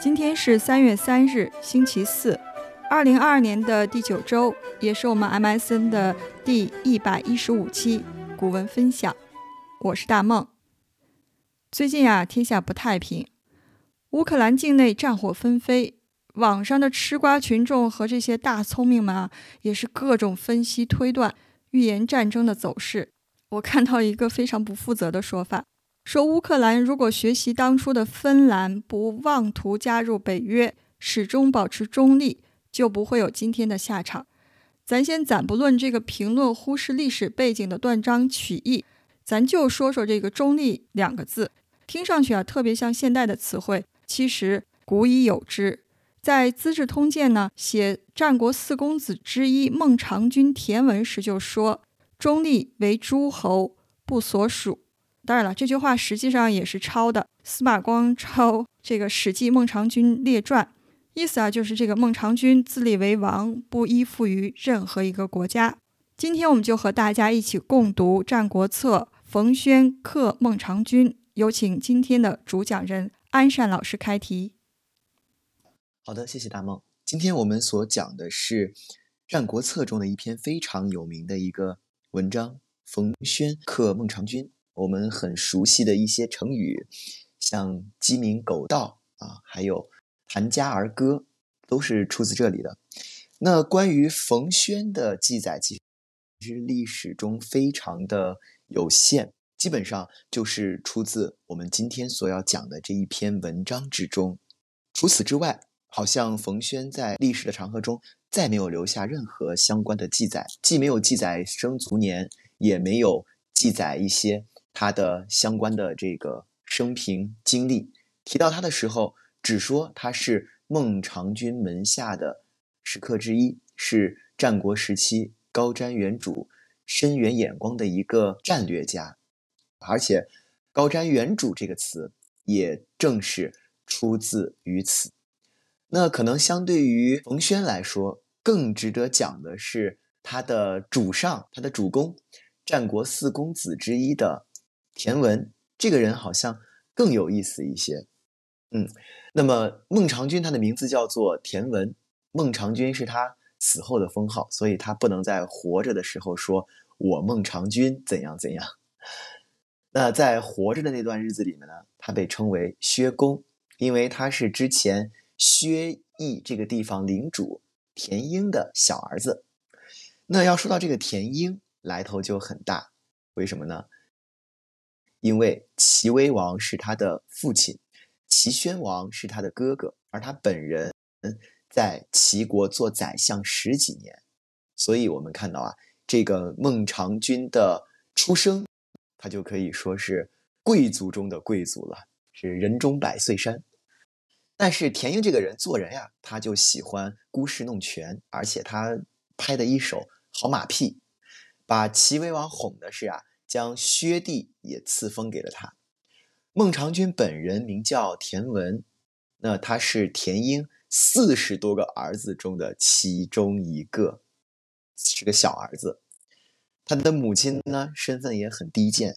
今天是三月三日，星期四，二零二二年的第九周，也是我们 MSN 的第一百一十五期古文分享。我是大梦。最近啊，天下不太平，乌克兰境内战火纷飞，网上的吃瓜群众和这些大聪明们啊，也是各种分析推断、预言战争的走势。我看到一个非常不负责的说法。说乌克兰如果学习当初的芬兰，不妄图加入北约，始终保持中立，就不会有今天的下场。咱先暂不论这个评论忽视历史背景的断章取义，咱就说说这个“中立”两个字，听上去啊特别像现代的词汇，其实古已有之。在《资治通鉴》呢，写战国四公子之一孟尝君田文时就说：“中立为诸侯，不所属。”当然了，这句话实际上也是抄的。司马光抄这个《史记·孟尝君列传》，意思啊就是这个孟尝君自立为王，不依附于任何一个国家。今天我们就和大家一起共读《战国策》，冯轩刻孟尝君。有请今天的主讲人安善老师开题。好的，谢谢大梦。今天我们所讲的是《战国策》中的一篇非常有名的一个文章——冯轩刻孟尝君。我们很熟悉的一些成语，像鸡鸣狗盗啊，还有谈家儿歌，都是出自这里的。那关于冯轩的记载，其实历史中非常的有限，基本上就是出自我们今天所要讲的这一篇文章之中。除此之外，好像冯轩在历史的长河中再没有留下任何相关的记载，既没有记载生卒年，也没有记载一些。他的相关的这个生平经历，提到他的时候，只说他是孟尝君门下的食客之一，是战国时期高瞻远瞩、深远眼光的一个战略家。而且，“高瞻远瞩”这个词也正是出自于此。那可能相对于冯轩来说，更值得讲的是他的主上，他的主公，战国四公子之一的。田文这个人好像更有意思一些，嗯，那么孟尝君他的名字叫做田文，孟尝君是他死后的封号，所以他不能在活着的时候说我孟尝君怎样怎样。那在活着的那段日子里面呢，他被称为薛公，因为他是之前薛邑这个地方领主田婴的小儿子。那要说到这个田婴，来头就很大，为什么呢？因为齐威王是他的父亲，齐宣王是他的哥哥，而他本人在齐国做宰相十几年，所以我们看到啊，这个孟尝君的出生，他就可以说是贵族中的贵族了，是人中百岁山。但是田婴这个人做人呀，他就喜欢孤势弄权，而且他拍的一手好马屁，把齐威王哄的是啊。将薛地也赐封给了他。孟尝君本人名叫田文，那他是田婴四十多个儿子中的其中一个，是个小儿子。他的母亲呢，身份也很低贱，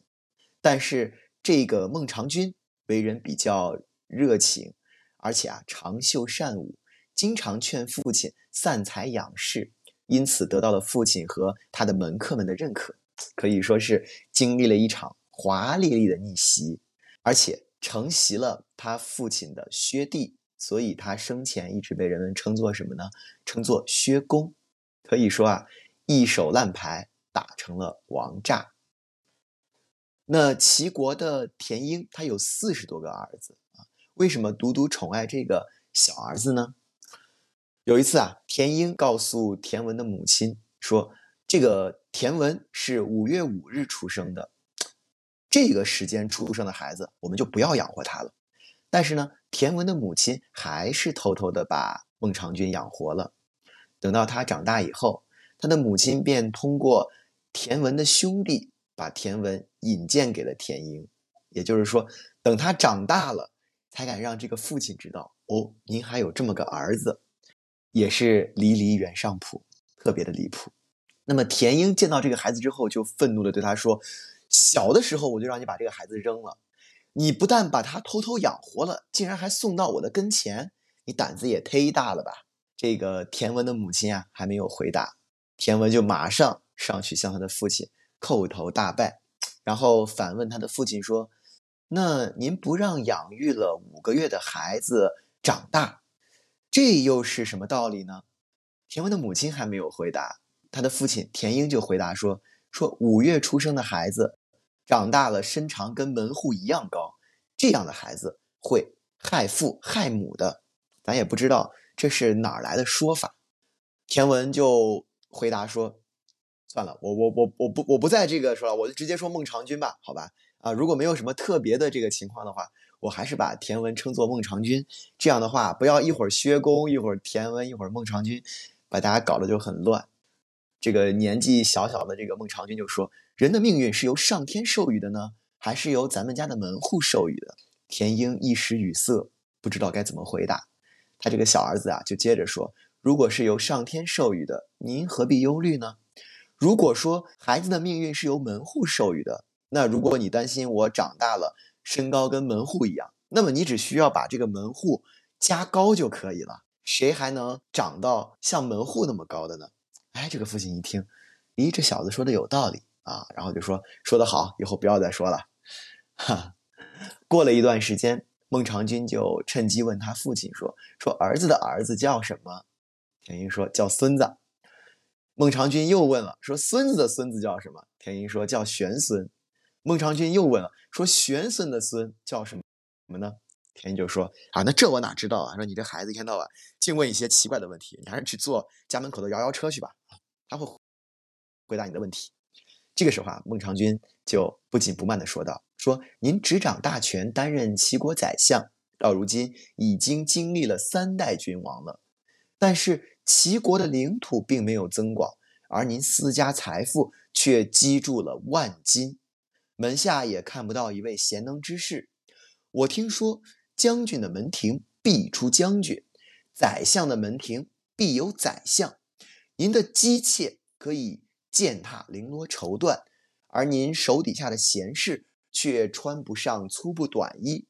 但是这个孟尝君为人比较热情，而且啊长袖善舞，经常劝父亲散财养士，因此得到了父亲和他的门客们的认可。可以说是经历了一场华丽丽的逆袭，而且承袭了他父亲的薛地，所以他生前一直被人们称作什么呢？称作薛公。可以说啊，一手烂牌打成了王炸。那齐国的田婴，他有四十多个儿子啊，为什么独独宠爱这个小儿子呢？有一次啊，田婴告诉田文的母亲说。这个田文是五月五日出生的，这个时间出生的孩子，我们就不要养活他了。但是呢，田文的母亲还是偷偷的把孟尝君养活了。等到他长大以后，他的母亲便通过田文的兄弟把田文引荐给了田婴。也就是说，等他长大了，才敢让这个父亲知道哦，您还有这么个儿子，也是离离原上谱，特别的离谱。那么田英见到这个孩子之后，就愤怒的对他说：“小的时候我就让你把这个孩子扔了，你不但把他偷偷养活了，竟然还送到我的跟前，你胆子也忒大了吧？”这个田文的母亲啊，还没有回答，田文就马上上去向他的父亲叩头大拜，然后反问他的父亲说：“那您不让养育了五个月的孩子长大，这又是什么道理呢？”田文的母亲还没有回答，他的父亲田英就回答说：“说五月出生的孩子长大了，身长跟门户一样高，这样的孩子会害父害母的。”咱也不知道。这是哪儿来的说法？田文就回答说：“算了，我我我我不我不在这个说了，我就直接说孟尝君吧，好吧？啊，如果没有什么特别的这个情况的话，我还是把田文称作孟尝君。这样的话，不要一会儿薛公，一会儿田文，一会儿孟尝君，把大家搞得就很乱。这个年纪小小的这个孟尝君就说：人的命运是由上天授予的呢，还是由咱们家的门户授予的？田英一时语塞，不知道该怎么回答。”他这个小儿子啊，就接着说：“如果是由上天授予的，您何必忧虑呢？如果说孩子的命运是由门户授予的，那如果你担心我长大了身高跟门户一样，那么你只需要把这个门户加高就可以了。谁还能长到像门户那么高的呢？”哎，这个父亲一听，咦，这小子说的有道理啊，然后就说：“说的好，以后不要再说了。”哈，过了一段时间。孟尝君就趁机问他父亲说：“说儿子的儿子叫什么？”田英说：“叫孙子。”孟尝君又问了：“说孙子的孙子叫什么？”田英说：“叫玄孙。”孟尝君又问了：“说玄孙的孙叫什么？什么呢？”田英就说：“啊，那这我哪知道啊？说你这孩子一天到晚净问一些奇怪的问题，你还是去坐家门口的摇摇车去吧，他会回答你的问题。”这个时候啊，孟尝君就不紧不慢地说道。说您执掌大权，担任齐国宰相，到如今已经经历了三代君王了，但是齐国的领土并没有增广，而您私家财富却积住了万金，门下也看不到一位贤能之士。我听说将军的门庭必出将军，宰相的门庭必有宰相，您的姬妾可以践踏绫罗绸缎，而您手底下的贤士。却穿不上粗布短衣，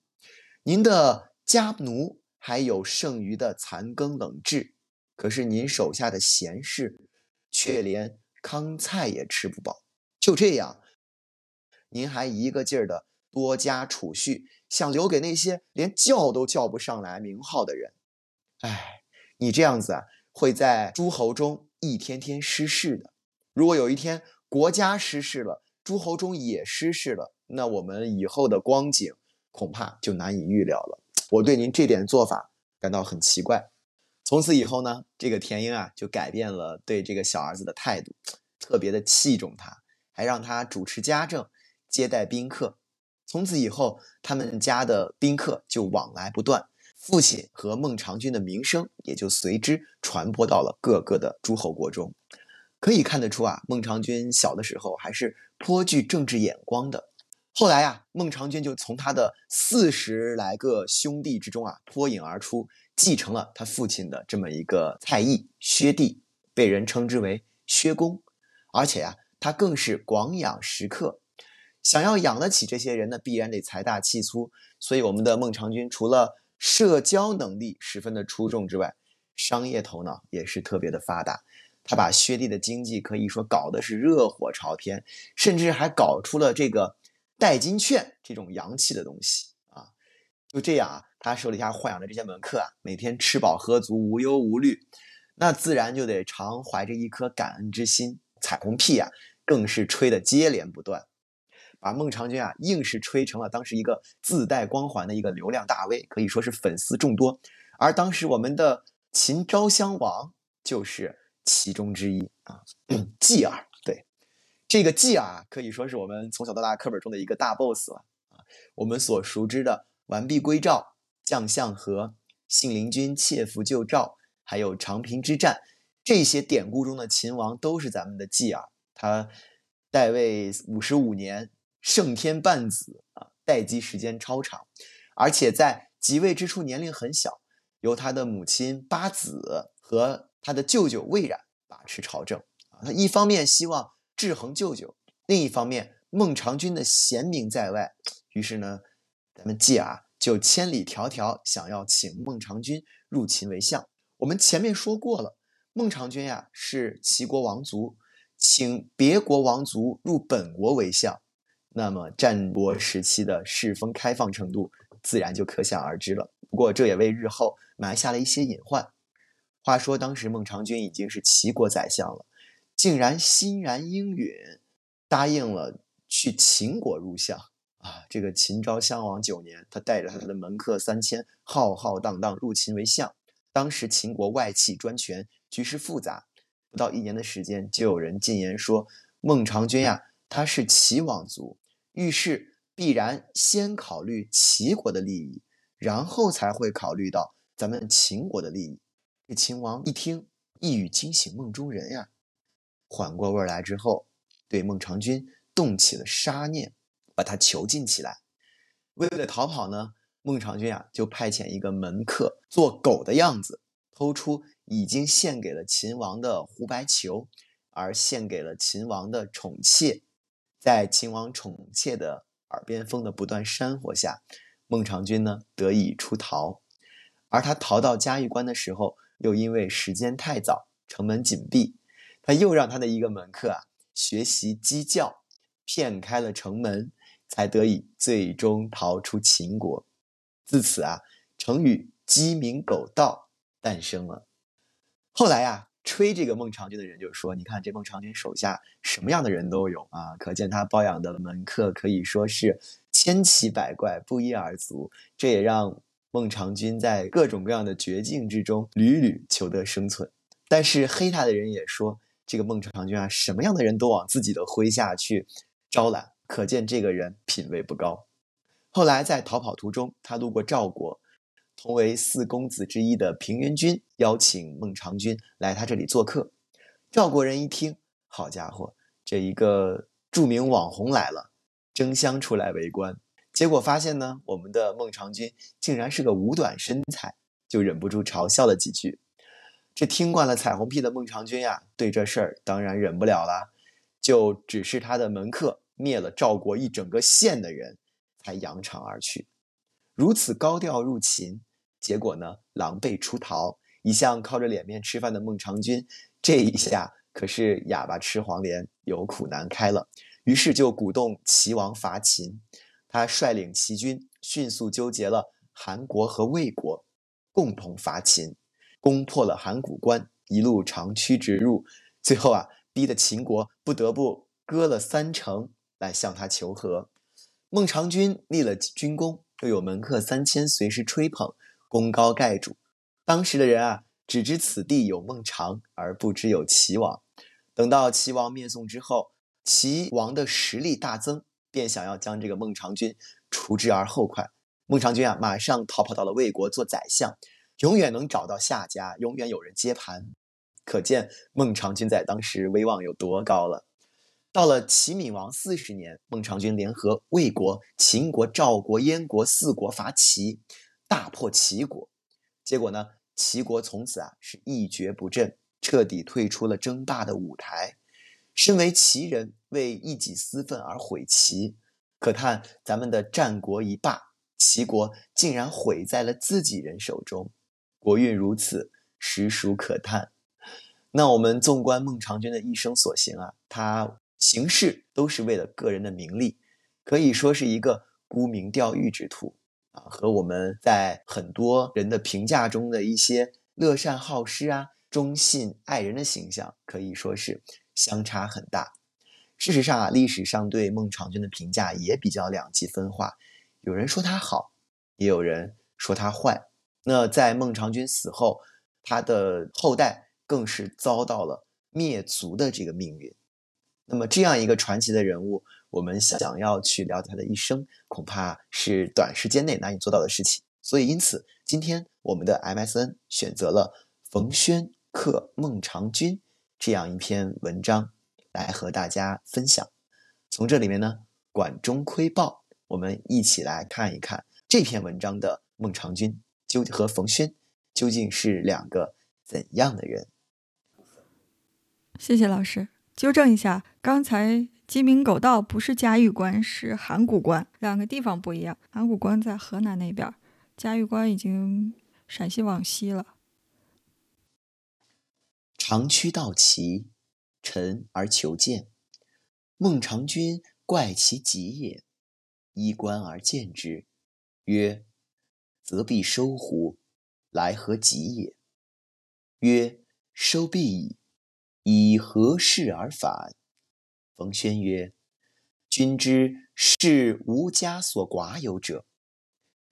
您的家奴还有剩余的残羹冷炙，可是您手下的贤士却连糠菜也吃不饱。就这样，您还一个劲儿的多加储蓄，想留给那些连叫都叫不上来名号的人。哎，你这样子啊，会在诸侯中一天天失势的。如果有一天国家失势了，诸侯中也失势了。那我们以后的光景恐怕就难以预料了。我对您这点做法感到很奇怪。从此以后呢，这个田英啊就改变了对这个小儿子的态度，特别的器重他，还让他主持家政、接待宾客。从此以后，他们家的宾客就往来不断，父亲和孟尝君的名声也就随之传播到了各个的诸侯国中。可以看得出啊，孟尝君小的时候还是颇具政治眼光的。后来啊，孟尝君就从他的四十来个兄弟之中啊脱颖而出，继承了他父亲的这么一个才艺，薛弟被人称之为薛公，而且呀，他更是广养食客。想要养得起这些人呢，必然得财大气粗。所以，我们的孟尝君除了社交能力十分的出众之外，商业头脑也是特别的发达。他把薛地的经济可以说搞得是热火朝天，甚至还搞出了这个。代金券这种洋气的东西啊，就这样啊，他手底下豢养的这些门客啊，每天吃饱喝足，无忧无虑，那自然就得常怀着一颗感恩之心。彩虹屁啊，更是吹得接连不断，把孟尝君啊，硬是吹成了当时一个自带光环的一个流量大 V，可以说是粉丝众多。而当时我们的秦昭襄王就是其中之一啊，继而。这个继儿可以说是我们从小到大课本中的一个大 boss 了啊！我们所熟知的“完璧归赵”“将相和”“信陵君切腹救赵”还有长平之战，这些典故中的秦王都是咱们的继儿。他代位五十五年，胜天半子啊，待机时间超长，而且在即位之初年龄很小，由他的母亲八子和他的舅舅魏冉把持朝政啊。他一方面希望。制衡舅舅，另一方面，孟尝君的贤名在外，于是呢，咱们继啊就千里迢迢想要请孟尝君入秦为相。我们前面说过了，孟尝君呀是齐国王族，请别国王族入本国为相，那么战国时期的世风开放程度自然就可想而知了。不过这也为日后埋下了一些隐患。话说当时孟尝君已经是齐国宰相了，竟然欣然应允，答应了去秦国入相啊！这个秦昭襄王九年，他带着他的门客三千，浩浩荡荡入秦为相。当时秦国外戚专权，局势复杂，不到一年的时间，就有人进言说孟尝君呀，他是齐王族，遇事必然先考虑齐国的利益，然后才会考虑到咱们秦国的利益。这秦王一听，一语惊醒梦中人呀，缓过味来之后，对孟尝君动起了杀念，把他囚禁起来。为了逃跑呢？孟尝君啊，就派遣一个门客做狗的样子，偷出已经献给了秦王的胡白球，而献给了秦王的宠妾。在秦王宠妾的耳边风的不断煽惑下，孟尝君呢得以出逃。而他逃到嘉峪关的时候，又因为时间太早，城门紧闭，他又让他的一个门客啊学习鸡叫，骗开了城门，才得以最终逃出秦国。自此啊，成语“鸡鸣狗盗”诞生了。后来呀，吹这个孟尝君的人就说：“你看这孟尝君手下什么样的人都有啊，可见他包养的门客可以说是千奇百怪、不一而足。这也让孟尝君在各种各样的绝境之中屡屡求得生存。但是黑他的人也说，这个孟尝君啊，什么样的人都往自己的麾下去招揽，可见这个人品位不高。”后来在逃跑途中，他路过赵国，同为四公子之一的平原君邀请孟尝君来他这里做客。赵国人一听，好家伙，这一个著名网红来了，争相出来围观。结果发现呢，我们的孟尝君竟然是个五短身材，就忍不住嘲笑了几句。这听惯了彩虹屁的孟尝君呀，对这事儿当然忍不了了，就指示他的门客灭了赵国一整个县的人。才扬长而去，如此高调入秦，结果呢，狼狈出逃。一向靠着脸面吃饭的孟尝君，这一下可是哑巴吃黄连，有苦难开了。于是就鼓动齐王伐秦，他率领齐军迅速纠结了韩国和魏国，共同伐秦，攻破了函谷关，一路长驱直入，最后啊，逼得秦国不得不割了三城来向他求和。孟尝君立了军功，又有门客三千随时吹捧，功高盖主。当时的人啊，只知此地有孟尝，而不知有齐王。等到齐王灭宋之后，齐王的实力大增，便想要将这个孟尝君除之而后快。孟尝君啊，马上逃跑到了魏国做宰相，永远能找到下家，永远有人接盘。可见孟尝君在当时威望有多高了。到了齐闵王四十年，孟尝君联合魏国、秦国、赵国、燕国四国伐齐，大破齐国。结果呢，齐国从此啊是一蹶不振，彻底退出了争霸的舞台。身为齐人，为一己私愤而毁齐，可叹咱们的战国一霸，齐国竟然毁在了自己人手中。国运如此，实属可叹。那我们纵观孟尝君的一生所行啊，他。行事都是为了个人的名利，可以说是一个沽名钓誉之徒啊，和我们在很多人的评价中的一些乐善好施啊、忠信爱人的形象，可以说是相差很大。事实上啊，历史上对孟尝君的评价也比较两极分化，有人说他好，也有人说他坏。那在孟尝君死后，他的后代更是遭到了灭族的这个命运。那么这样一个传奇的人物，我们想要去了解他的一生，恐怕是短时间内难以做到的事情。所以，因此今天我们的 MSN 选择了冯轩克孟尝君这样一篇文章来和大家分享。从这里面呢，管中窥豹，我们一起来看一看这篇文章的孟尝君究和冯轩究竟是两个怎样的人。谢谢老师。纠正一下，刚才鸡鸣狗盗不是嘉峪关，是函谷关，两个地方不一样。函谷关在河南那边，嘉峪关已经陕西往西了。长驱到齐，臣而求见。孟尝君怪其疾也，衣冠而见之，曰：“则必收乎？来何疾也？”曰：“收必矣。以何事而返？”冯轩曰：“君之是吾家所寡有者，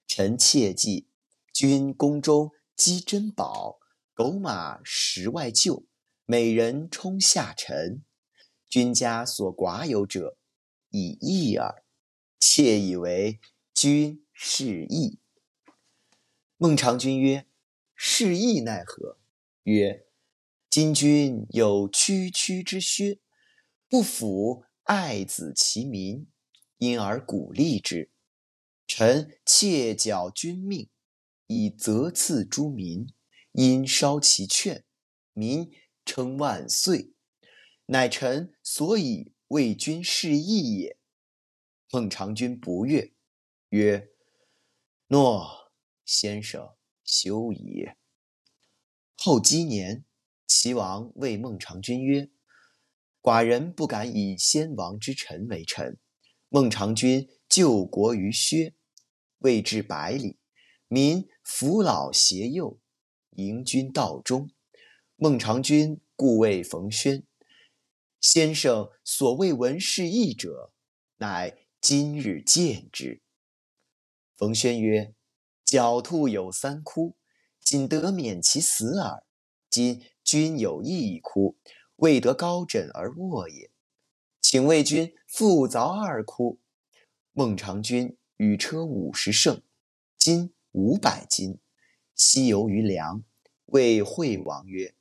臣切记。君宫中积珍宝，狗马食外厩，美人充下臣。君家所寡有者，以义耳。妾以为君是义。”孟尝君曰：“是义奈何？”曰：“今君有区区之薛。”不抚爱子其民，因而鼓励之。臣窃缴君命，以责赐诸民，因烧其券，民称万岁，乃臣所以为君示义也。孟尝君不悦，曰：“诺，先生休矣。”后积年，齐王谓孟尝君曰。寡人不敢以先王之臣为臣。孟尝君救国于薛，未至百里，民扶老携幼，迎君道中。孟尝君故谓冯轩：“先生所谓闻是义者，乃今日见之。”冯轩曰：“狡兔有三窟，仅得免其死耳。今君有一窟。”未得高枕而卧也，请为君复凿二窟。孟尝君与车五十乘，金五百斤，西游于梁。谓惠王曰：“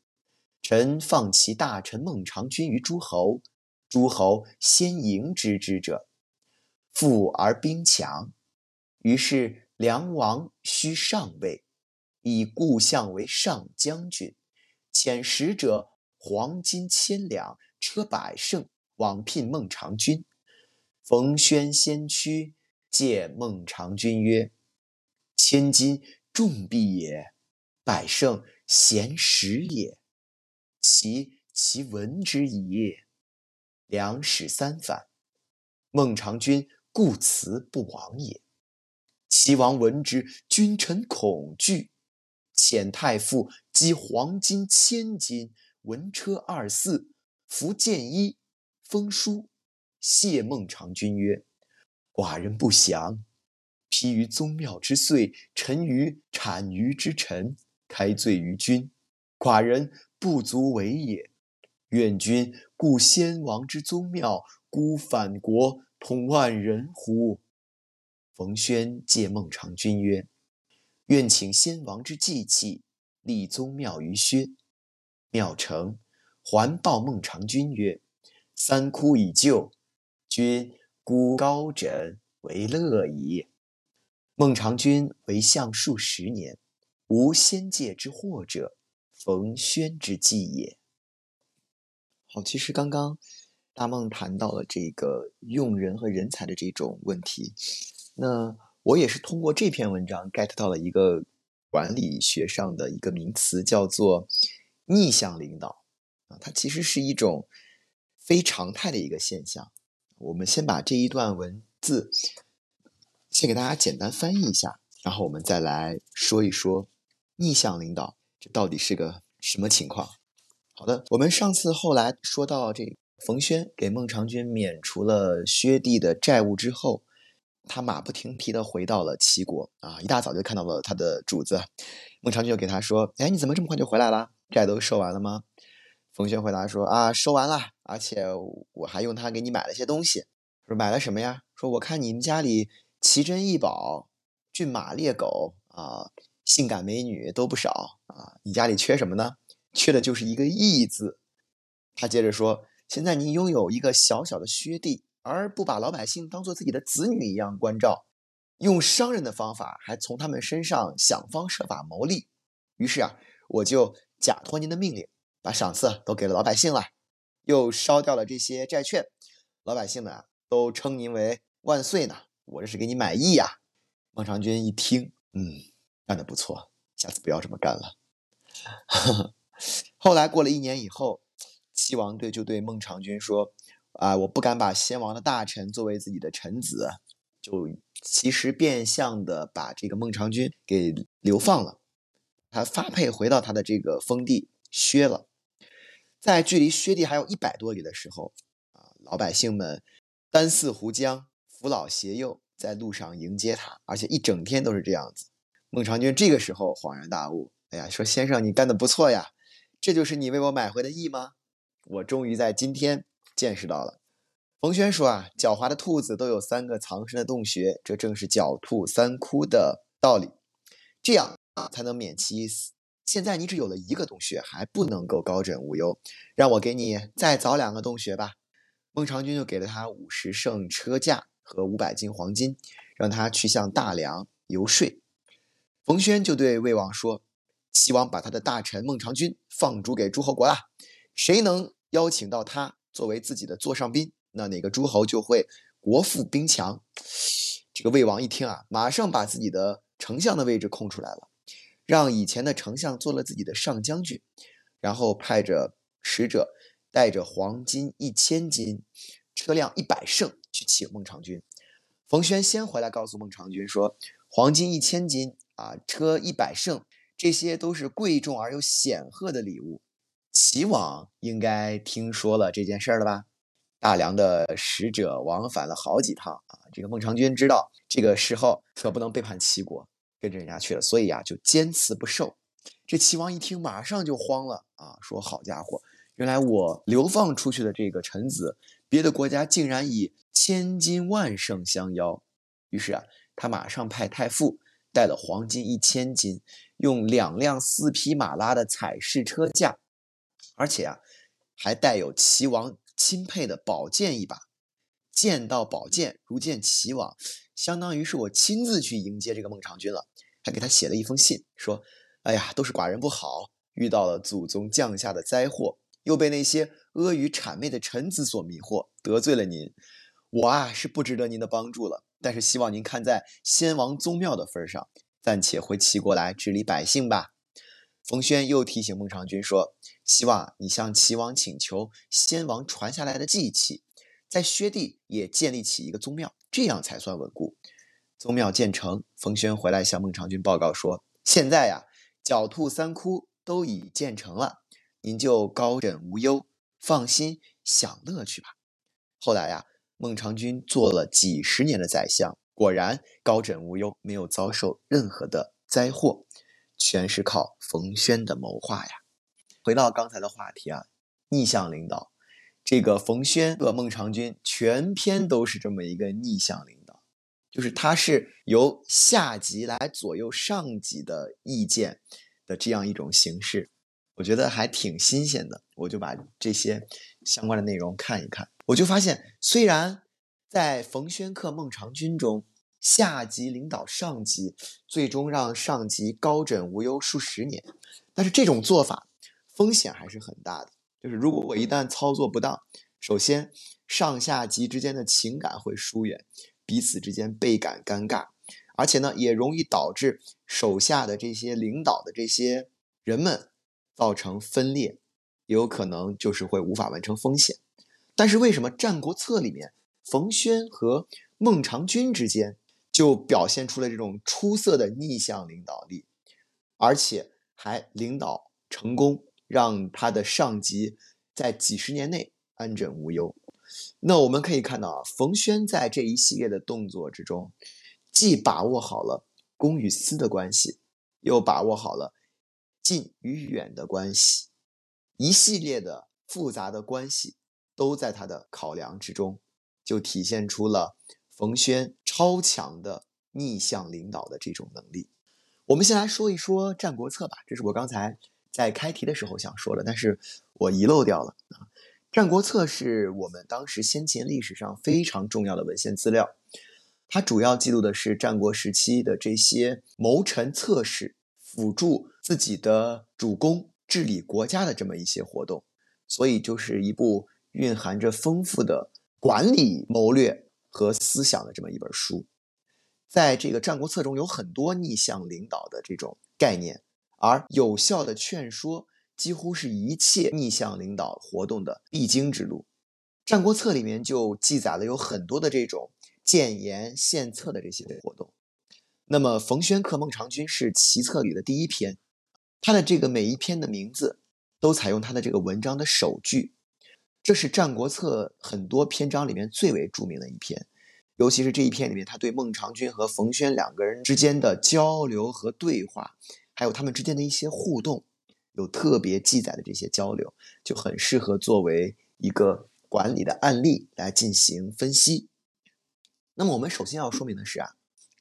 臣放其大臣孟尝君于诸侯，诸侯先迎之之者，富而兵强。于是梁王须上位，以故相为上将军，遣使者。”黄金千两，车百乘，往聘孟尝君。冯轩先驱，见孟尝君曰：“千金重币也，百乘闲时也。其其闻之矣。”两使三返，孟尝君故辞不往也。齐王闻之，君臣恐惧，遣太傅积黄金千金。文车二驷，服剑衣，封书，谢孟尝君曰：“寡人不祥，披于宗庙之岁，沉于产于之臣，开罪于君，寡人不足为也。愿君顾先王之宗庙，孤反国，统万人乎？”冯轩借孟尝君曰：“愿请先王之祭器，立宗庙于薛。”庙成，环抱孟尝君曰：“三窟已就，君孤高枕为乐矣。”孟尝君为相数十年，无先界之祸者，冯轩之计也。好，其实刚刚大梦谈到了这个用人和人才的这种问题，那我也是通过这篇文章 get 到了一个管理学上的一个名词，叫做。逆向领导啊，它其实是一种非常态的一个现象。我们先把这一段文字先给大家简单翻译一下，然后我们再来说一说逆向领导这到底是个什么情况。好的，我们上次后来说到这冯轩给孟尝君免除了薛地的债务之后，他马不停蹄的回到了齐国啊，一大早就看到了他的主子孟尝君，就给他说：“哎，你怎么这么快就回来了？”债都收完了吗？冯轩回答说：“啊，收完了，而且我还用它给你买了些东西。说买了什么呀？说我看你们家里奇珍异宝、骏马猎狗啊，性感美女都不少啊，你家里缺什么呢？缺的就是一个义字。”他接着说：“现在你拥有一个小小的薛地，而不把老百姓当做自己的子女一样关照，用商人的方法，还从他们身上想方设法牟利。于是啊，我就。”假托您的命令，把赏赐都给了老百姓了，又烧掉了这些债券，老百姓们啊都称您为万岁呢，我这是给你满意呀。孟尝君一听，嗯，干得不错，下次不要这么干了。后来过了一年以后，齐王对就对孟尝君说：“啊，我不敢把先王的大臣作为自己的臣子，就其实变相的把这个孟尝君给流放了，他发配回到他的这个封地薛了。在距离薛地还有一百多里的时候，啊，老百姓们单似胡将，扶老携幼。”在路上迎接他，而且一整天都是这样子。孟尝君这个时候恍然大悟：“哎呀，说先生你干得不错呀，这就是你为我买回的义吗？我终于在今天见识到了。”冯轩说：“啊，狡猾的兔子都有三个藏身的洞穴，这正是狡兔三窟的道理，这样才能免其一死。现在你只有了一个洞穴，还不能够高枕无忧，让我给你再凿两个洞穴吧。”孟尝君就给了他五十乘车驾。和五百斤黄金，让他去向大梁游说。冯轩就对魏王说：“齐王把他的大臣孟尝君放逐给诸侯国了，谁能邀请到他作为自己的座上宾，那哪个诸侯就会国富兵强。”这个魏王一听啊，马上把自己的丞相的位置空出来了，让以前的丞相做了自己的上将军，然后派着使者带着黄金一千斤，车辆一百乘。去请孟尝君，冯轩先回来告诉孟尝君说：“黄金一千斤啊，车一百乘，这些都是贵重而又显赫的礼物。齐王应该听说了这件事了吧？大梁的使者往返了好几趟啊，这个孟尝君知道这个时候可不能背叛齐国，跟着人家去了，所以呀，就坚持不受。这齐王一听，马上就慌了啊，说：好家伙，原来我流放出去的这个臣子，别的国家竟然以……千金万胜相邀，于是啊，他马上派太傅带了黄金一千斤，用两辆四匹马拉的彩饰车驾，而且啊，还带有齐王钦佩的宝剑一把。见到宝剑如见齐王，相当于是我亲自去迎接这个孟尝君了。还给他写了一封信，说：“哎呀，都是寡人不好，遇到了祖宗降下的灾祸，又被那些阿谀谄媚的臣子所迷惑，得罪了您。”我啊是不值得您的帮助了，但是希望您看在先王宗庙的份上，暂且回齐国来治理百姓吧。冯轩又提醒孟尝君说：“希望你向齐王请求先王传下来的祭器，在薛地也建立起一个宗庙，这样才算稳固。宗庙建成，冯轩回来向孟尝君报告说：现在呀，狡兔三窟都已建成了，您就高枕无忧，放心享乐去吧。后来呀。”孟尝君做了几十年的宰相，果然高枕无忧，没有遭受任何的灾祸，全是靠冯轩的谋划呀。回到刚才的话题啊，逆向领导，这个冯轩和孟尝君全篇都是这么一个逆向领导，就是他是由下级来左右上级的意见的这样一种形式，我觉得还挺新鲜的，我就把这些相关的内容看一看。我就发现，虽然在冯轩克孟尝君中，下级领导上级，最终让上级高枕无忧数十年，但是这种做法风险还是很大的。就是如果我一旦操作不当，首先上下级之间的情感会疏远，彼此之间倍感尴尬，而且呢，也容易导致手下的这些领导的这些人们造成分裂，也有可能就是会无法完成风险。但是为什么《战国策》里面冯轩和孟尝君之间就表现出了这种出色的逆向领导力，而且还领导成功，让他的上级在几十年内安枕无忧？那我们可以看到啊，冯轩在这一系列的动作之中，既把握好了公与私的关系，又把握好了近与远的关系，一系列的复杂的关系。都在他的考量之中，就体现出了冯轩超强的逆向领导的这种能力。我们先来说一说《战国策》吧，这是我刚才在开题的时候想说的，但是我遗漏掉了啊。《战国策》是我们当时先秦历史上非常重要的文献资料，它主要记录的是战国时期的这些谋臣策士辅助自己的主公治理国家的这么一些活动，所以就是一部。蕴含着丰富的管理谋略和思想的这么一本书。在这个《战国策》中有很多逆向领导的这种概念，而有效的劝说几乎是一切逆向领导活动的必经之路。《战国策》里面就记载了有很多的这种谏言献策的这些活动。那么，冯轩客孟尝君是齐策里的第一篇，他的这个每一篇的名字都采用他的这个文章的首句。这是《战国策》很多篇章里面最为著名的一篇，尤其是这一篇里面，他对孟尝君和冯轩两个人之间的交流和对话，还有他们之间的一些互动，有特别记载的这些交流，就很适合作为一个管理的案例来进行分析。那么，我们首先要说明的是啊，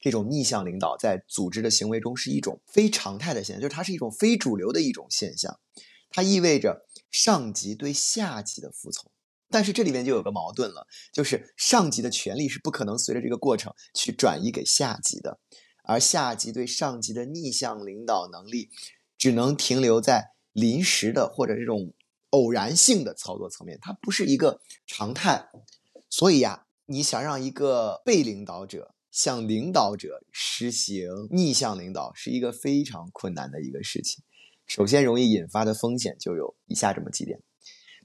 这种逆向领导在组织的行为中是一种非常态的现象，就是它是一种非主流的一种现象，它意味着。上级对下级的服从，但是这里面就有个矛盾了，就是上级的权力是不可能随着这个过程去转移给下级的，而下级对上级的逆向领导能力，只能停留在临时的或者这种偶然性的操作层面，它不是一个常态。所以呀，你想让一个被领导者向领导者实行逆向领导，是一个非常困难的一个事情。首先，容易引发的风险就有以下这么几点。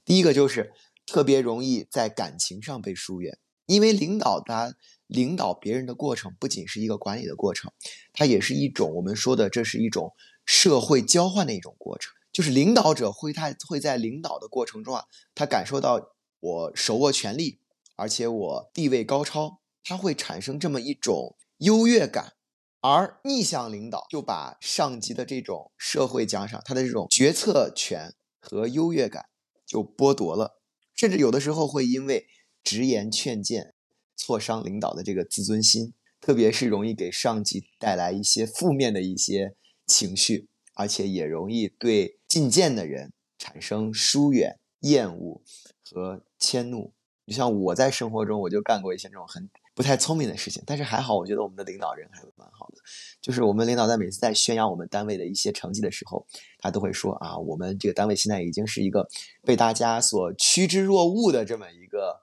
第一个就是特别容易在感情上被疏远，因为领导他领导别人的过程不仅是一个管理的过程，它也是一种我们说的这是一种社会交换的一种过程。就是领导者会他会在领导的过程中啊，他感受到我手握权力，而且我地位高超，他会产生这么一种优越感。而逆向领导就把上级的这种社会奖赏，他的这种决策权和优越感就剥夺了，甚至有的时候会因为直言劝谏，挫伤领导的这个自尊心，特别是容易给上级带来一些负面的一些情绪，而且也容易对进谏的人产生疏远、厌恶和迁怒。你像我在生活中，我就干过一些这种很。不太聪明的事情，但是还好，我觉得我们的领导人还蛮好的。就是我们领导在每次在宣扬我们单位的一些成绩的时候，他都会说啊，我们这个单位现在已经是一个被大家所趋之若鹜的这么一个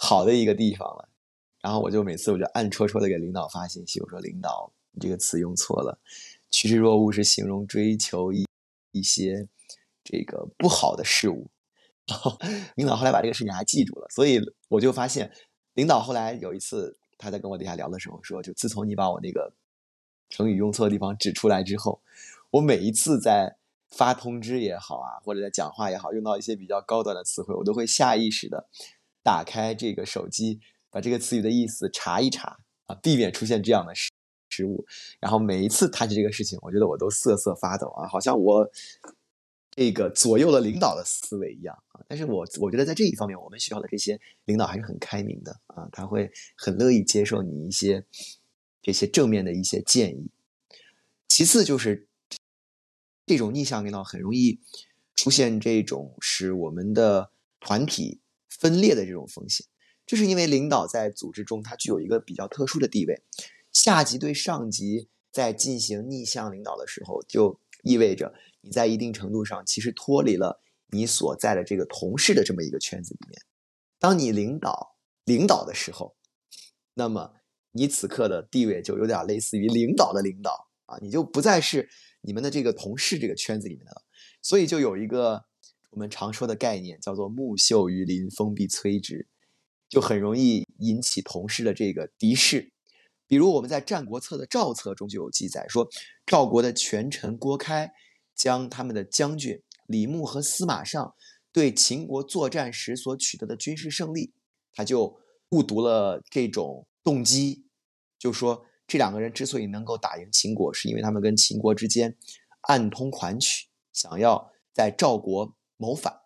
好的一个地方了。然后我就每次我就暗戳戳的给领导发信息，我说领导，你这个词用错了，趋之若鹜是形容追求一一些这个不好的事物。然后领导后来把这个事情还记住了，所以我就发现。领导后来有一次，他在跟我底下聊的时候说：“就自从你把我那个成语用错的地方指出来之后，我每一次在发通知也好啊，或者在讲话也好，用到一些比较高端的词汇，我都会下意识的打开这个手机，把这个词语的意思查一查啊，避免出现这样的失失误。然后每一次谈起这个事情，我觉得我都瑟瑟发抖啊，好像我。”这个左右了领导的思维一样啊，但是我我觉得在这一方面，我们学校的这些领导还是很开明的啊，他会很乐意接受你一些这些正面的一些建议。其次就是这种逆向领导很容易出现这种使我们的团体分裂的这种风险，这是因为领导在组织中他具有一个比较特殊的地位，下级对上级在进行逆向领导的时候，就意味着。你在一定程度上其实脱离了你所在的这个同事的这么一个圈子里面。当你领导领导的时候，那么你此刻的地位就有点类似于领导的领导啊，你就不再是你们的这个同事这个圈子里面的了。所以就有一个我们常说的概念叫做“木秀于林，风必摧之”，就很容易引起同事的这个敌视。比如我们在《战国策》的赵策中就有记载说，赵国的权臣郭开。将他们的将军李牧和司马尚对秦国作战时所取得的军事胜利，他就误读了这种动机，就说这两个人之所以能够打赢秦国，是因为他们跟秦国之间暗通款曲，想要在赵国谋反。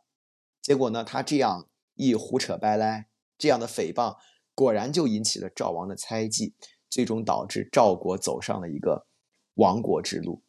结果呢，他这样一胡扯掰来，这样的诽谤，果然就引起了赵王的猜忌，最终导致赵国走上了一个亡国之路。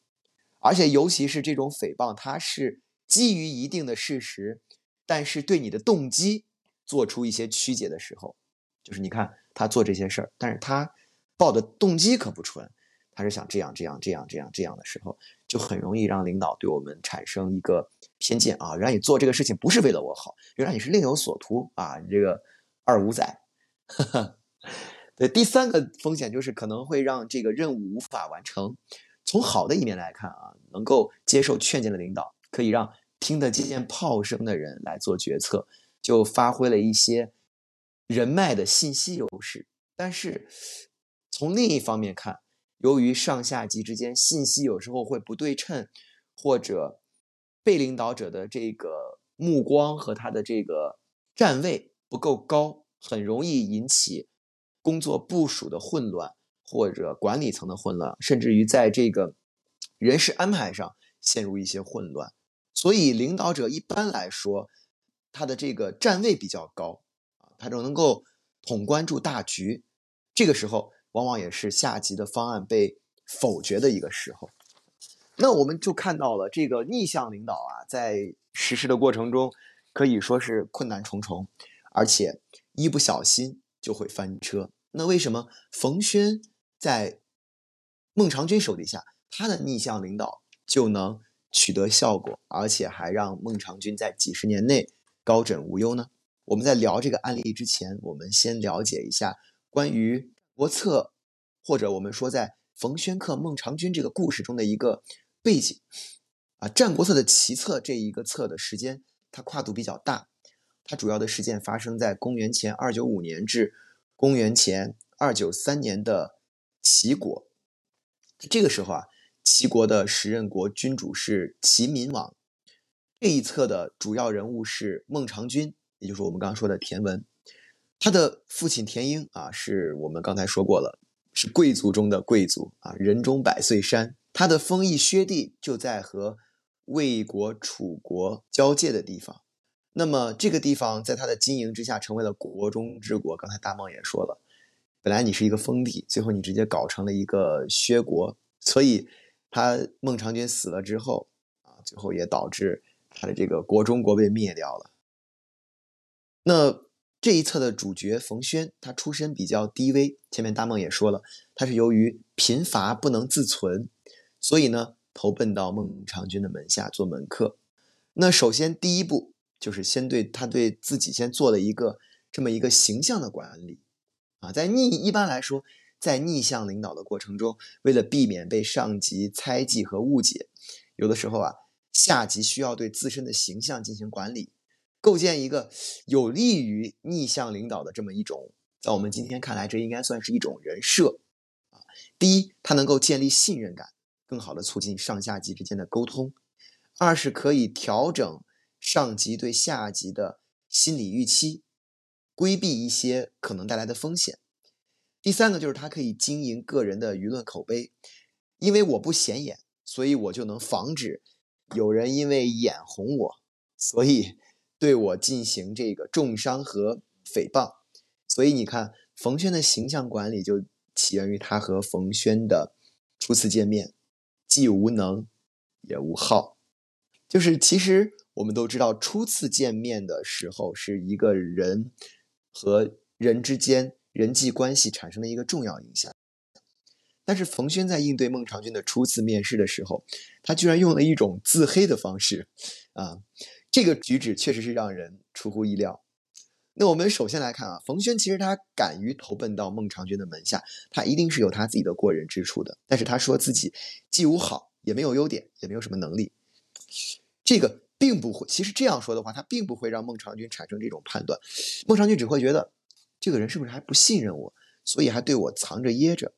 而且，尤其是这种诽谤，它是基于一定的事实，但是对你的动机做出一些曲解的时候，就是你看他做这些事儿，但是他报的动机可不纯，他是想这样这样这样这样这样的时候，就很容易让领导对我们产生一个偏见啊，原来你做这个事情不是为了我好，原来你是另有所图啊，你这个二五仔。对，第三个风险就是可能会让这个任务无法完成。从好的一面来看啊，能够接受劝谏的领导，可以让听得见炮声的人来做决策，就发挥了一些人脉的信息优势。但是从另一方面看，由于上下级之间信息有时候会不对称，或者被领导者的这个目光和他的这个站位不够高，很容易引起工作部署的混乱，或者管理层的混乱，甚至于在这个人事安排上陷入一些混乱。所以，领导者一般来说，他的这个站位比较高啊，他就能够统关注大局。这个时候。往往也是下级的方案被否决的一个时候，那我们就看到了这个逆向领导啊，在实施的过程中可以说是困难重重，而且一不小心就会翻车。那为什么冯轩在孟尝君手底下，他的逆向领导就能取得效果，而且还让孟尝君在几十年内高枕无忧呢？我们在聊这个案例之前，我们先了解一下关于。国策，或者我们说在冯轩克孟尝君这个故事中的一个背景啊，《战国策》的齐策这一个策的时间，它跨度比较大，它主要的事件发生在公元前二九五年至公元前二九三年的齐国。这个时候啊，齐国的时任国君主是齐闵王，这一策的主要人物是孟尝君，也就是我们刚刚说的田文。他的父亲田英啊，是我们刚才说过了，是贵族中的贵族啊，人中百岁山。他的封邑薛地就在和魏国、楚国交界的地方。那么这个地方在他的经营之下，成为了国中之国。刚才大梦也说了，本来你是一个封地，最后你直接搞成了一个薛国，所以他孟尝君死了之后啊，最后也导致他的这个国中国被灭掉了。那。这一册的主角冯轩，他出身比较低微。前面大梦也说了，他是由于贫乏不能自存，所以呢投奔到孟尝君的门下做门客。那首先第一步就是先对他对自己先做了一个这么一个形象的管理啊，在逆一般来说，在逆向领导的过程中，为了避免被上级猜忌和误解，有的时候啊，下级需要对自身的形象进行管理。构建一个有利于逆向领导的这么一种，在我们今天看来，这应该算是一种人设啊。第一，它能够建立信任感，更好的促进上下级之间的沟通；二是可以调整上级对下级的心理预期，规避一些可能带来的风险；第三个就是它可以经营个人的舆论口碑，因为我不显眼，所以我就能防止有人因为眼红我，所以。对我进行这个重伤和诽谤，所以你看，冯轩的形象管理就起源于他和冯轩的初次见面，既无能也无好。就是其实我们都知道，初次见面的时候是一个人和人之间人际关系产生的一个重要影响。但是冯轩在应对孟尝君的初次面试的时候，他居然用了一种自黑的方式，啊。这个举止确实是让人出乎意料。那我们首先来看啊，冯轩其实他敢于投奔到孟尝君的门下，他一定是有他自己的过人之处的。但是他说自己既无好，也没有优点，也没有什么能力。这个并不会，其实这样说的话，他并不会让孟尝君产生这种判断。孟尝君只会觉得这个人是不是还不信任我，所以还对我藏着掖着？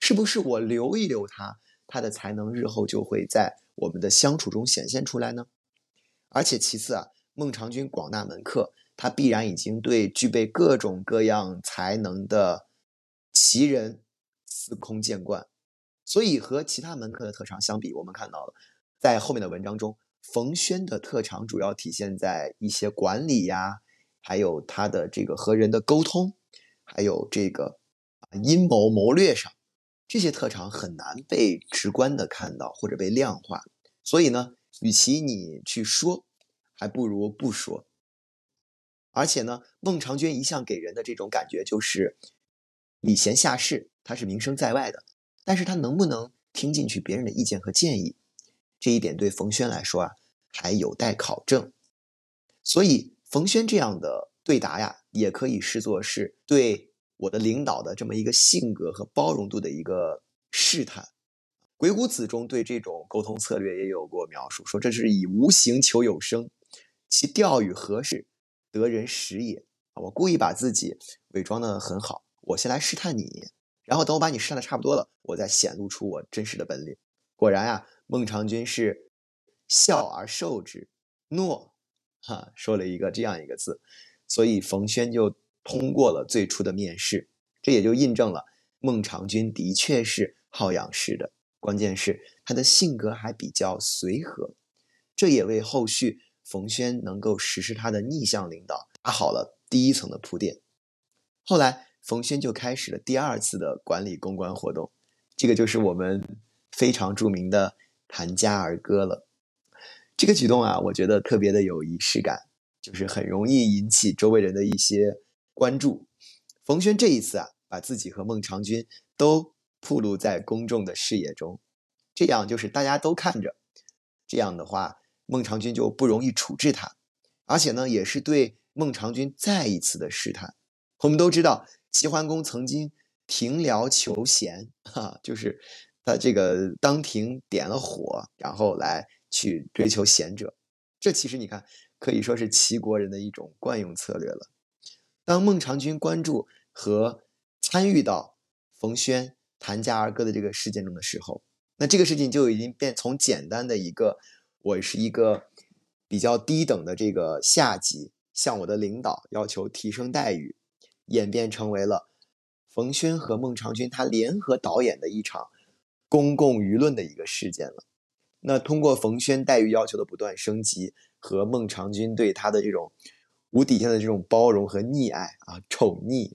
是不是我留一留他，他的才能日后就会在我们的相处中显现出来呢？而且其次啊，孟尝君广纳门客，他必然已经对具备各种各样才能的奇人司空见惯，所以和其他门客的特长相比，我们看到了在后面的文章中，冯轩的特长主要体现在一些管理呀，还有他的这个和人的沟通，还有这个阴谋谋略上，这些特长很难被直观的看到或者被量化，所以呢。与其你去说，还不如不说。而且呢，孟尝君一向给人的这种感觉就是礼贤下士，他是名声在外的。但是他能不能听进去别人的意见和建议，这一点对冯轩来说啊，还有待考证。所以，冯轩这样的对答呀，也可以视作是对我的领导的这么一个性格和包容度的一个试探。《鬼谷子》中对这种沟通策略也有过描述，说这是以无形求有声，其调与合适，得人识也。我故意把自己伪装的很好，我先来试探你，然后等我把你试探的差不多了，我再显露出我真实的本领。果然呀，孟尝君是笑而受之，诺，哈，说了一个这样一个字。所以冯轩就通过了最初的面试，这也就印证了孟尝君的确是好养士的。关键是他的性格还比较随和，这也为后续冯轩能够实施他的逆向领导打好了第一层的铺垫。后来冯轩就开始了第二次的管理公关活动，这个就是我们非常著名的谭家儿歌了。这个举动啊，我觉得特别的有仪式感。就是很容易引起周围人的一些关注。冯轩这一次啊，把自己和孟尝君都暴露在公众的视野中，这样就是大家都看着，这样的话，孟尝君就不容易处置他，而且呢，也是对孟尝君再一次的试探。我们都知道，齐桓公曾经停辽求贤，哈，就是他这个当庭点了火，然后来去追求贤者。这其实你看。可以说是齐国人的一种惯用策略了。当孟尝君关注和参与到冯轩弹家儿歌的这个事件中的时候，那这个事情就已经变从简单的一个我是一个比较低等的这个下级，向我的领导要求提升待遇，演变成为了冯轩和孟尝君他联合导演的一场公共舆论的一个事件了。那通过冯轩待遇要求的不断升级。和孟尝君对他的这种无底线的这种包容和溺爱啊，宠溺，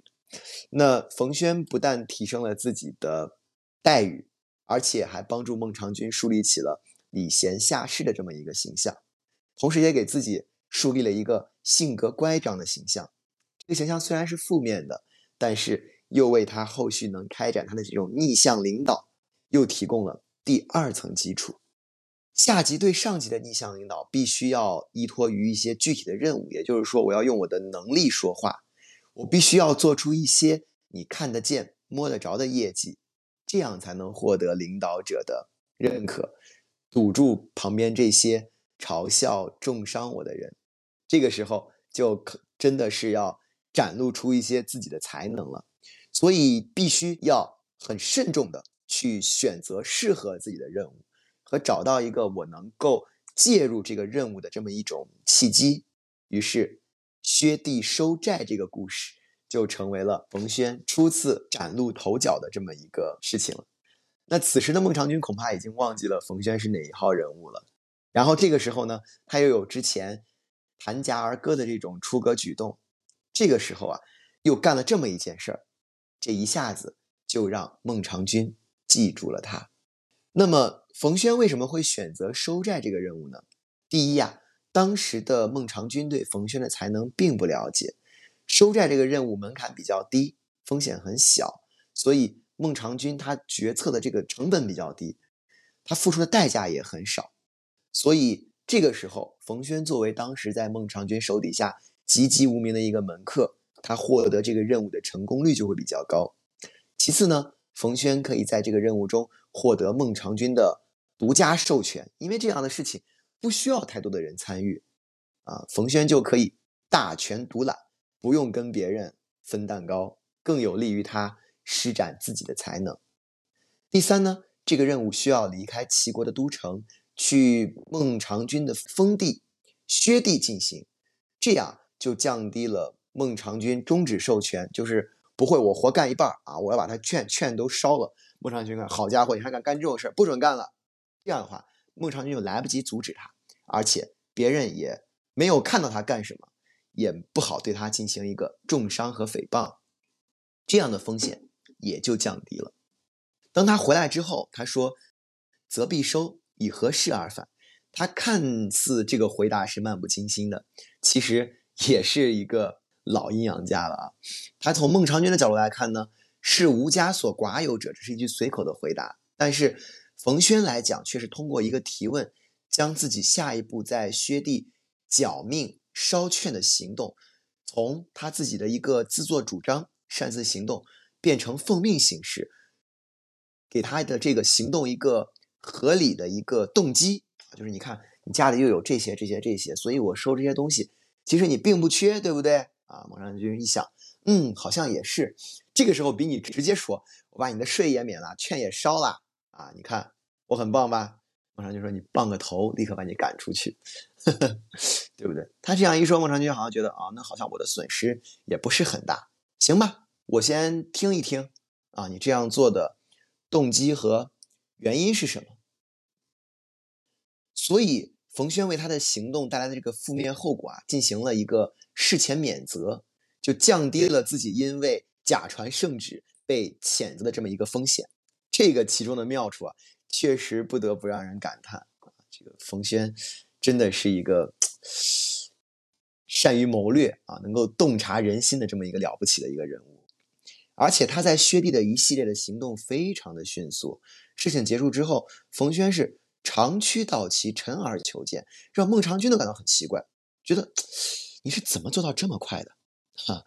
那冯轩不但提升了自己的待遇，而且还帮助孟尝君树立起了礼贤下士的这么一个形象，同时也给自己树立了一个性格乖张的形象。这个形象虽然是负面的，但是又为他后续能开展他的这种逆向领导，又提供了第二层基础。下级对上级的逆向领导，必须要依托于一些具体的任务，也就是说，我要用我的能力说话，我必须要做出一些你看得见、摸得着的业绩，这样才能获得领导者的认可，堵住旁边这些嘲笑、重伤我的人。这个时候，就可真的是要展露出一些自己的才能了。所以，必须要很慎重的去选择适合自己的任务。和找到一个我能够介入这个任务的这么一种契机，于是薛帝收债这个故事就成为了冯轩初次崭露头角的这么一个事情了。那此时的孟尝君恐怕已经忘记了冯轩是哪一号人物了。然后这个时候呢，他又有之前弹夹儿歌的这种出格举动，这个时候啊，又干了这么一件事儿，这一下子就让孟尝君记住了他。那么。冯轩为什么会选择收债这个任务呢？第一呀，当时的孟尝君对冯轩的才能并不了解，收债这个任务门槛比较低，风险很小，所以孟尝君他决策的这个成本比较低，他付出的代价也很少，所以这个时候，冯轩作为当时在孟尝君手底下籍籍无名的一个门客，他获得这个任务的成功率就会比较高。其次呢，冯轩可以在这个任务中获得孟尝君的。独家授权，因为这样的事情不需要太多的人参与，啊，冯轩就可以大权独揽，不用跟别人分蛋糕，更有利于他施展自己的才能。第三呢，这个任务需要离开齐国的都城，去孟尝君的封地薛地进行，这样就降低了孟尝君终止授权，就是不会我活干一半啊，我要把他劝劝都烧了。孟尝君看，好家伙，你还敢干这种事儿，不准干了。这样的话，孟尝君就来不及阻止他，而且别人也没有看到他干什么，也不好对他进行一个重伤和诽谤，这样的风险也就降低了。当他回来之后，他说：“则必收，以何事而返？”他看似这个回答是漫不经心的，其实也是一个老阴阳家了啊。他从孟尝君的角度来看呢，是吾家所寡有者，这是一句随口的回答，但是。冯轩来讲，却是通过一个提问，将自己下一步在薛地剿命、烧券的行动，从他自己的一个自作主张、擅自行动，变成奉命行事，给他的这个行动一个合理的一个动机就是你看，你家里又有这些、这些、这些，所以我收这些东西，其实你并不缺，对不对？啊，孟尝君一想，嗯，好像也是。这个时候比你直接说，我把你的税也免了，券也烧了，啊，你看我很棒吧？孟尝君说你棒个头，立刻把你赶出去，对不对？他这样一说，孟尝君好像觉得啊，那好像我的损失也不是很大，行吧？我先听一听啊，你这样做的动机和原因是什么？所以。冯轩为他的行动带来的这个负面后果啊，进行了一个事前免责，就降低了自己因为假传圣旨被谴责的这么一个风险。这个其中的妙处啊，确实不得不让人感叹啊，这个冯轩真的是一个善于谋略啊，能够洞察人心的这么一个了不起的一个人物。而且他在薛地的一系列的行动非常的迅速。事情结束之后，冯轩是。长驱到其，臣而求见，让孟尝君都感到很奇怪，觉得你是怎么做到这么快的？哈，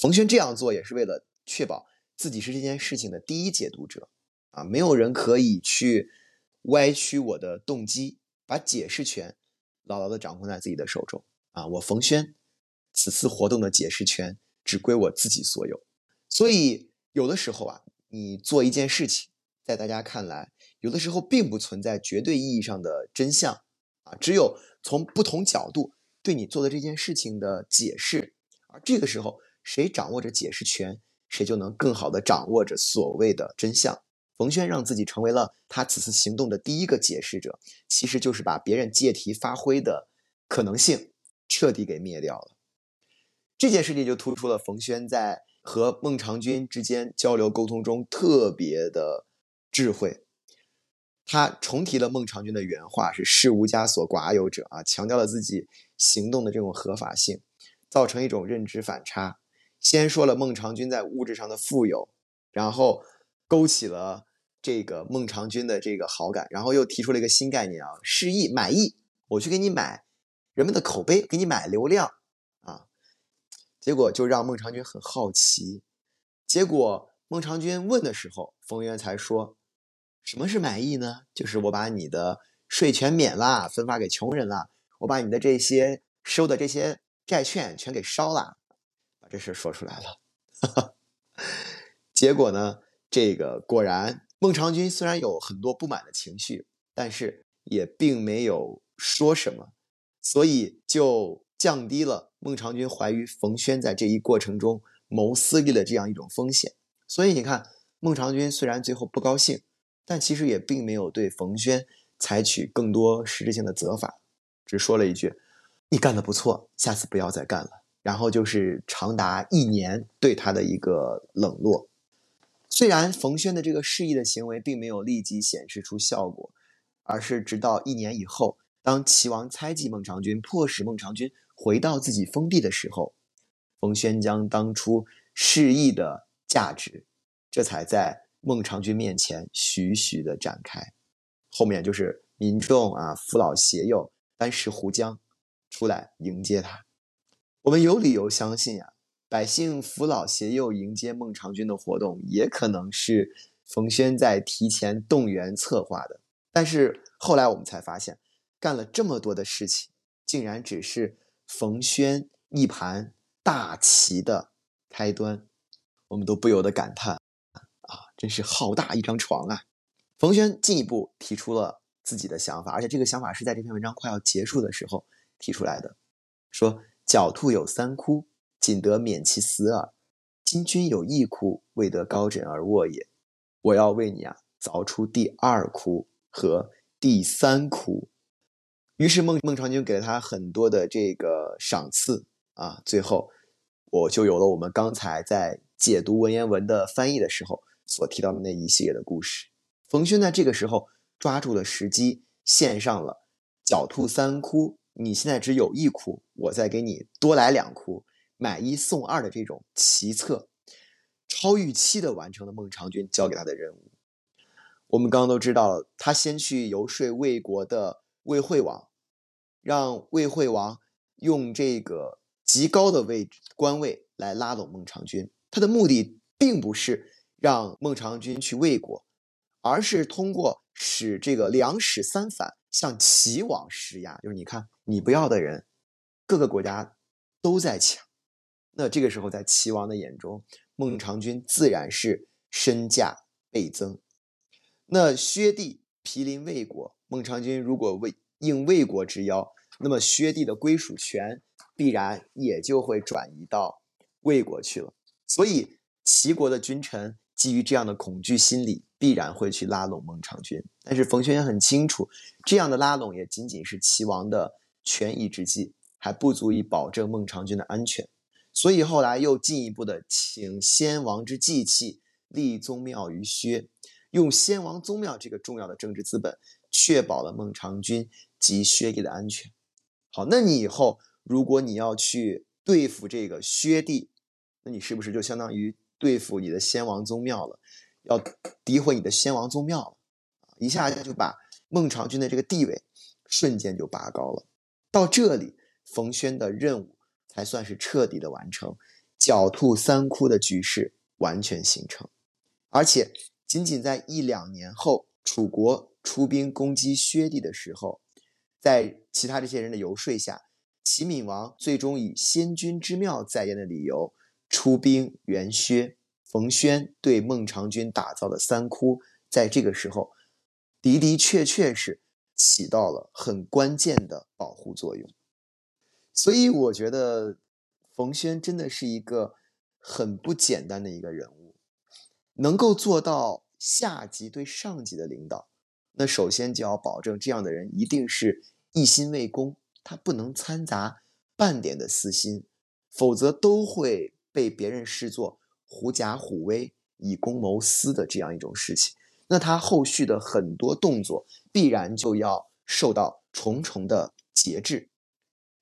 冯轩这样做也是为了确保自己是这件事情的第一解读者啊，没有人可以去歪曲我的动机，把解释权牢牢的掌控在自己的手中啊！我冯轩此次活动的解释权只归我自己所有，所以有的时候啊，你做一件事情，在大家看来。有的时候并不存在绝对意义上的真相，啊，只有从不同角度对你做的这件事情的解释，而这个时候谁掌握着解释权，谁就能更好的掌握着所谓的真相。冯轩让自己成为了他此次行动的第一个解释者，其实就是把别人借题发挥的可能性彻底给灭掉了。这件事情就突出了冯轩在和孟尝君之间交流沟通中特别的智慧。他重提了孟尝君的原话是“事无枷锁，寡有者”啊，强调了自己行动的这种合法性，造成一种认知反差。先说了孟尝君在物质上的富有，然后勾起了这个孟尝君的这个好感，然后又提出了一个新概念啊，示意买意，我去给你买人们的口碑，给你买流量啊，结果就让孟尝君很好奇。结果孟尝君问的时候，冯渊才说。什么是买意呢？就是我把你的税全免了，分发给穷人了，我把你的这些收的这些债券全给烧了，把这事说出来了。结果呢，这个果然孟尝君虽然有很多不满的情绪，但是也并没有说什么，所以就降低了孟尝君怀疑冯轩在这一过程中谋私利的这样一种风险。所以你看，孟尝君虽然最后不高兴。但其实也并没有对冯轩采取更多实质性的责罚，只说了一句：“你干得不错，下次不要再干了。”然后就是长达一年对他的一个冷落。虽然冯轩的这个示意的行为并没有立即显示出效果，而是直到一年以后，当齐王猜忌孟尝君，迫使孟尝君回到自己封地的时候，冯轩将当初示意的价值，这才在。孟尝君面前徐徐的展开，后面就是民众啊，扶老携幼，搬石湖江出来迎接他。我们有理由相信呀，百姓扶老携幼迎接孟尝君的活动，也可能是冯轩在提前动员策划的。但是后来我们才发现，干了这么多的事情，竟然只是冯轩一盘大棋的开端。我们都不由得感叹。啊，真是好大一张床啊！冯轩进一步提出了自己的想法，而且这个想法是在这篇文章快要结束的时候提出来的，说：“狡兔有三窟，仅得免其死耳。今君有一窟，未得高枕而卧也。我要为你啊，凿出第二窟和第三窟。”于是孟孟尝君给了他很多的这个赏赐啊，最后我就有了我们刚才在解读文言文的翻译的时候。所提到的那一系列的故事，冯轩在这个时候抓住了时机，献上了“狡兔三窟”，你现在只有一窟，我再给你多来两窟，买一送二的这种奇策，超预期的完成了孟尝君交给他的任务。我们刚刚都知道了，他先去游说魏国的魏惠王，让魏惠王用这个极高的位置官位来拉拢孟尝君。他的目的并不是让孟尝君去魏国，而是通过使这个两使三反向齐王施压。就是你看，你不要的人，各个国家都在抢。那这个时候，在齐王的眼中，孟尝君自然是身价倍增。那薛帝毗邻魏国，孟尝君如果为应魏国之邀，那么薛帝的归属权必然也就会转移到魏国去了。所以齐国的君臣基于这样的恐惧心理，必然会去拉拢孟尝君。但是冯谖很清楚，这样的拉拢也仅仅是齐王的权宜之计，还不足以保证孟尝君的安全。所以后来又进一步的请先王之祭器立宗庙于薛，用先王宗庙这个重要的政治资本，确保了孟尝君及薛地的安全。好，那你以后如果你要去对付这个薛地，那你是不是就相当于对付你的先王宗庙了？要诋毁你的先王宗庙了，一下就把孟尝君的这个地位瞬间就拔高了。到这里，冯谖的任务。才算是彻底的完成，狡兔三窟的局势完全形成，而且仅仅在一两年后，楚国出兵攻击薛地的时候，在其他这些人的游说下，齐闵王最终以先君之庙在焉的理由出兵援薛。冯谖对孟尝君打造的三窟，在这个时候的的确确是起到了很关键的保护作用。所以我觉得冯轩真的是一个很不简单的一个人物，能够做到下级对上级的领导，那首先就要保证这样的人一定是一心为公，他不能掺杂半点的私心，否则都会被别人视作狐假虎威、以公谋私的这样一种事情。那他后续的很多动作必然就要受到重重的节制。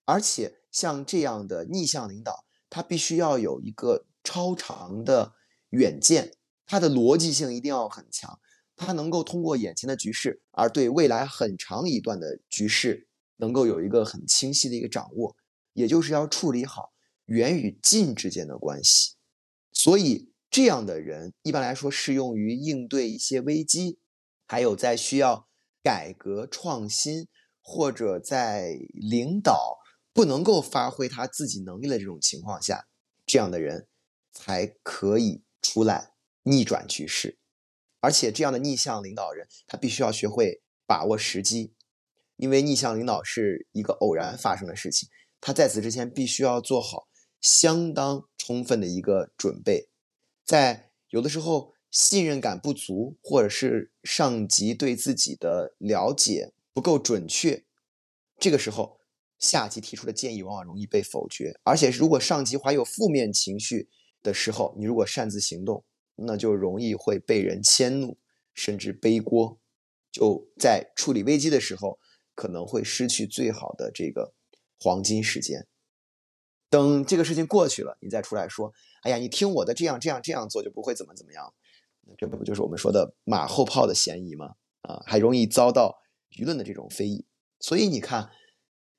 而且像这样的逆向领导，他必须要有一个超长的远见，他的逻辑性一定要很强，他能够通过眼前的局势，而对未来很长一段的局势能够有一个很清晰的一个掌握，也就是要处理好远与近之间的关系。所以这样的人一般来说适用于应对一些危机，还有在需要改革创新或者在领导。不能够发挥他自己能力的这种情况下，这样的人才可以出来逆转局势。而且，这样的逆向领导人，他必须要学会把握时机，因为逆向领导是一个偶然发生的事情。他在此之前必须要做好相当充分的一个准备。在有的时候信任感不足，或者是上级对自己的了解不够准确，这个时候。下级提出的建议往往容易被否决，而且如果上级怀有负面情绪的时候，你如果擅自行动，那就容易会被人迁怒，甚至背锅。就在处理危机的时候，可能会失去最好的这个黄金时间。等这个事情过去了，你再出来说：“哎呀，你听我的，这样这样这样做就不会怎么怎么样。”这不就是我们说的马后炮的嫌疑吗？啊，还容易遭到舆论的这种非议。所以你看。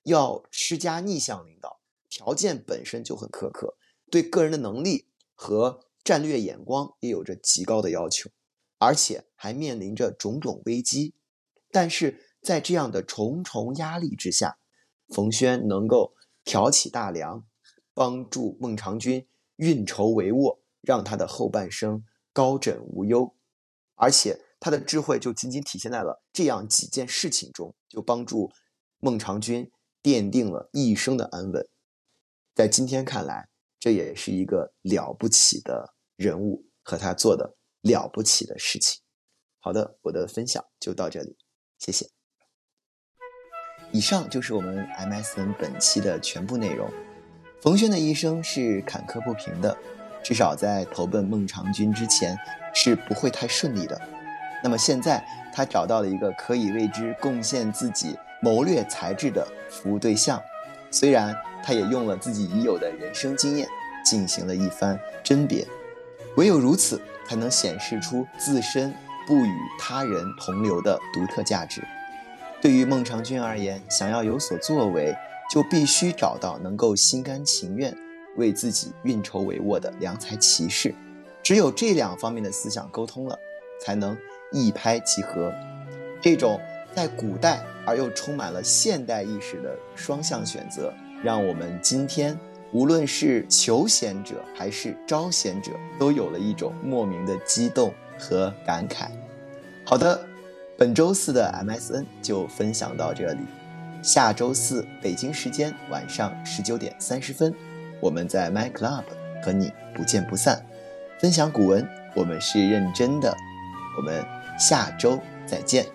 要施加逆向领导，条件本身就很苛刻，对个人的能力和战略眼光也有着极高的要求，而且还面临着种种危机。但是在这样的重重压力之下，冯谖能够挑起大梁，帮助孟尝君运筹帷幄，让他的后半生高枕无忧，而且他的智慧就仅仅体现在了这样几件事情中，就帮助孟尝君。奠定了一生的安稳，在今天看来，这也是一个了不起的人物和他做的了不起的事情。好的，我的分享就到这里，谢谢。以上就是我们 MSN 本期的全部内容。冯轩的一生是坎坷不平的，至少在投奔孟尝君之前是不会太顺利的。那么现在，他找到了一个可以为之贡献自己。谋略才智的服务对象，虽然他也用了自己已有的人生经验进行了一番甄别，唯有如此，才能显示出自身不与他人同流的独特价值。对于孟尝君而言，想要有所作为，就必须找到能够心甘情愿为自己运筹帷幄的良才骑士。只有这两方面的思想沟通了，才能一拍即合。这种在古代而又充满了现代意识的双向选择，让我们今天无论是求贤者还是招贤者，都有了一种莫名的激动和感慨。好的，本周四的 MSN 就分享到这里。下周四北京时间晚上十九点三十分，我们在 My Club 和你不见不散。分享古文，我们是认真的。我们下周再见。